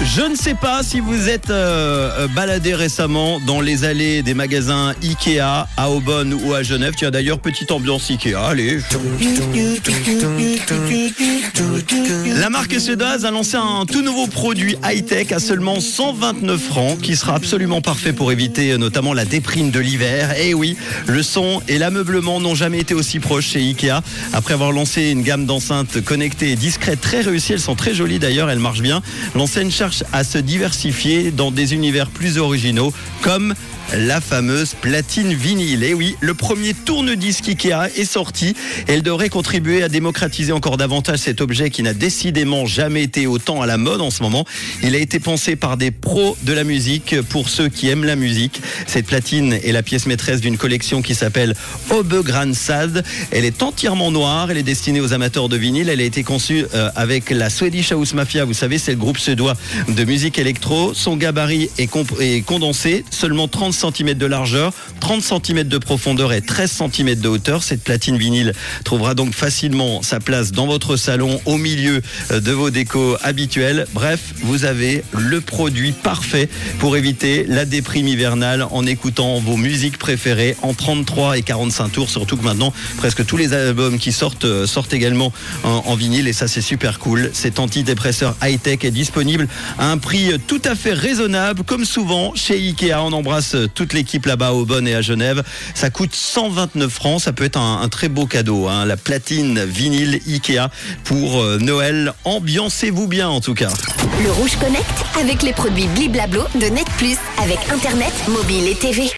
Je ne sais pas si vous êtes euh, euh, baladé récemment dans les allées des magasins Ikea à Aubonne ou à Genève. Tu as d'ailleurs petite ambiance Ikea. Allez. La marque suédoise a lancé un tout nouveau produit high-tech à seulement 129 francs qui sera absolument parfait pour éviter euh, notamment la déprime de l'hiver. Et oui, le son et l'ameublement n'ont jamais été aussi proches chez Ikea. Après avoir lancé une gamme d'enceintes connectées et discrètes très réussies, elles sont très jolies d'ailleurs, elles marchent bien. À se diversifier dans des univers plus originaux comme la fameuse platine vinyle. Et oui, le premier tourne-disque Ikea est sorti. Elle devrait contribuer à démocratiser encore davantage cet objet qui n'a décidément jamais été autant à la mode en ce moment. Il a été pensé par des pros de la musique pour ceux qui aiment la musique. Cette platine est la pièce maîtresse d'une collection qui s'appelle Obe Sad. Elle est entièrement noire. Elle est destinée aux amateurs de vinyle. Elle a été conçue euh, avec la Swedish House Mafia. Vous savez, c'est le groupe suédois de musique électro. Son gabarit est, condensé, seulement 30 cm de largeur, 30 cm de profondeur et 13 cm de hauteur. Cette platine vinyle trouvera donc facilement sa place dans votre salon, au milieu euh, de vos décos habituels. Bref, vous avez le produit parfait pour éviter la déprime hivernale en écoutant vos musiques préférées en 33 et 45 tours. Surtout que maintenant, presque tous les albums qui sortent euh, sortent également en, vinyle et ça c'est super cool. Cet antidépresseur high-tech est disponible à un prix tout à fait raisonnable, comme souvent chez Ikea. On embrasse toute l'équipe là-bas au Bonne et à Genève. Ça coûte 129 francs. Ça peut être un, très beau cadeau. Hein. La platine vinyle Ikea pour euh, Noël. Ambiancez-vous bien en tout cas. Le Rouge Connect avec les produits Bliblablo de Net Plus avec Internet, mobile et TV.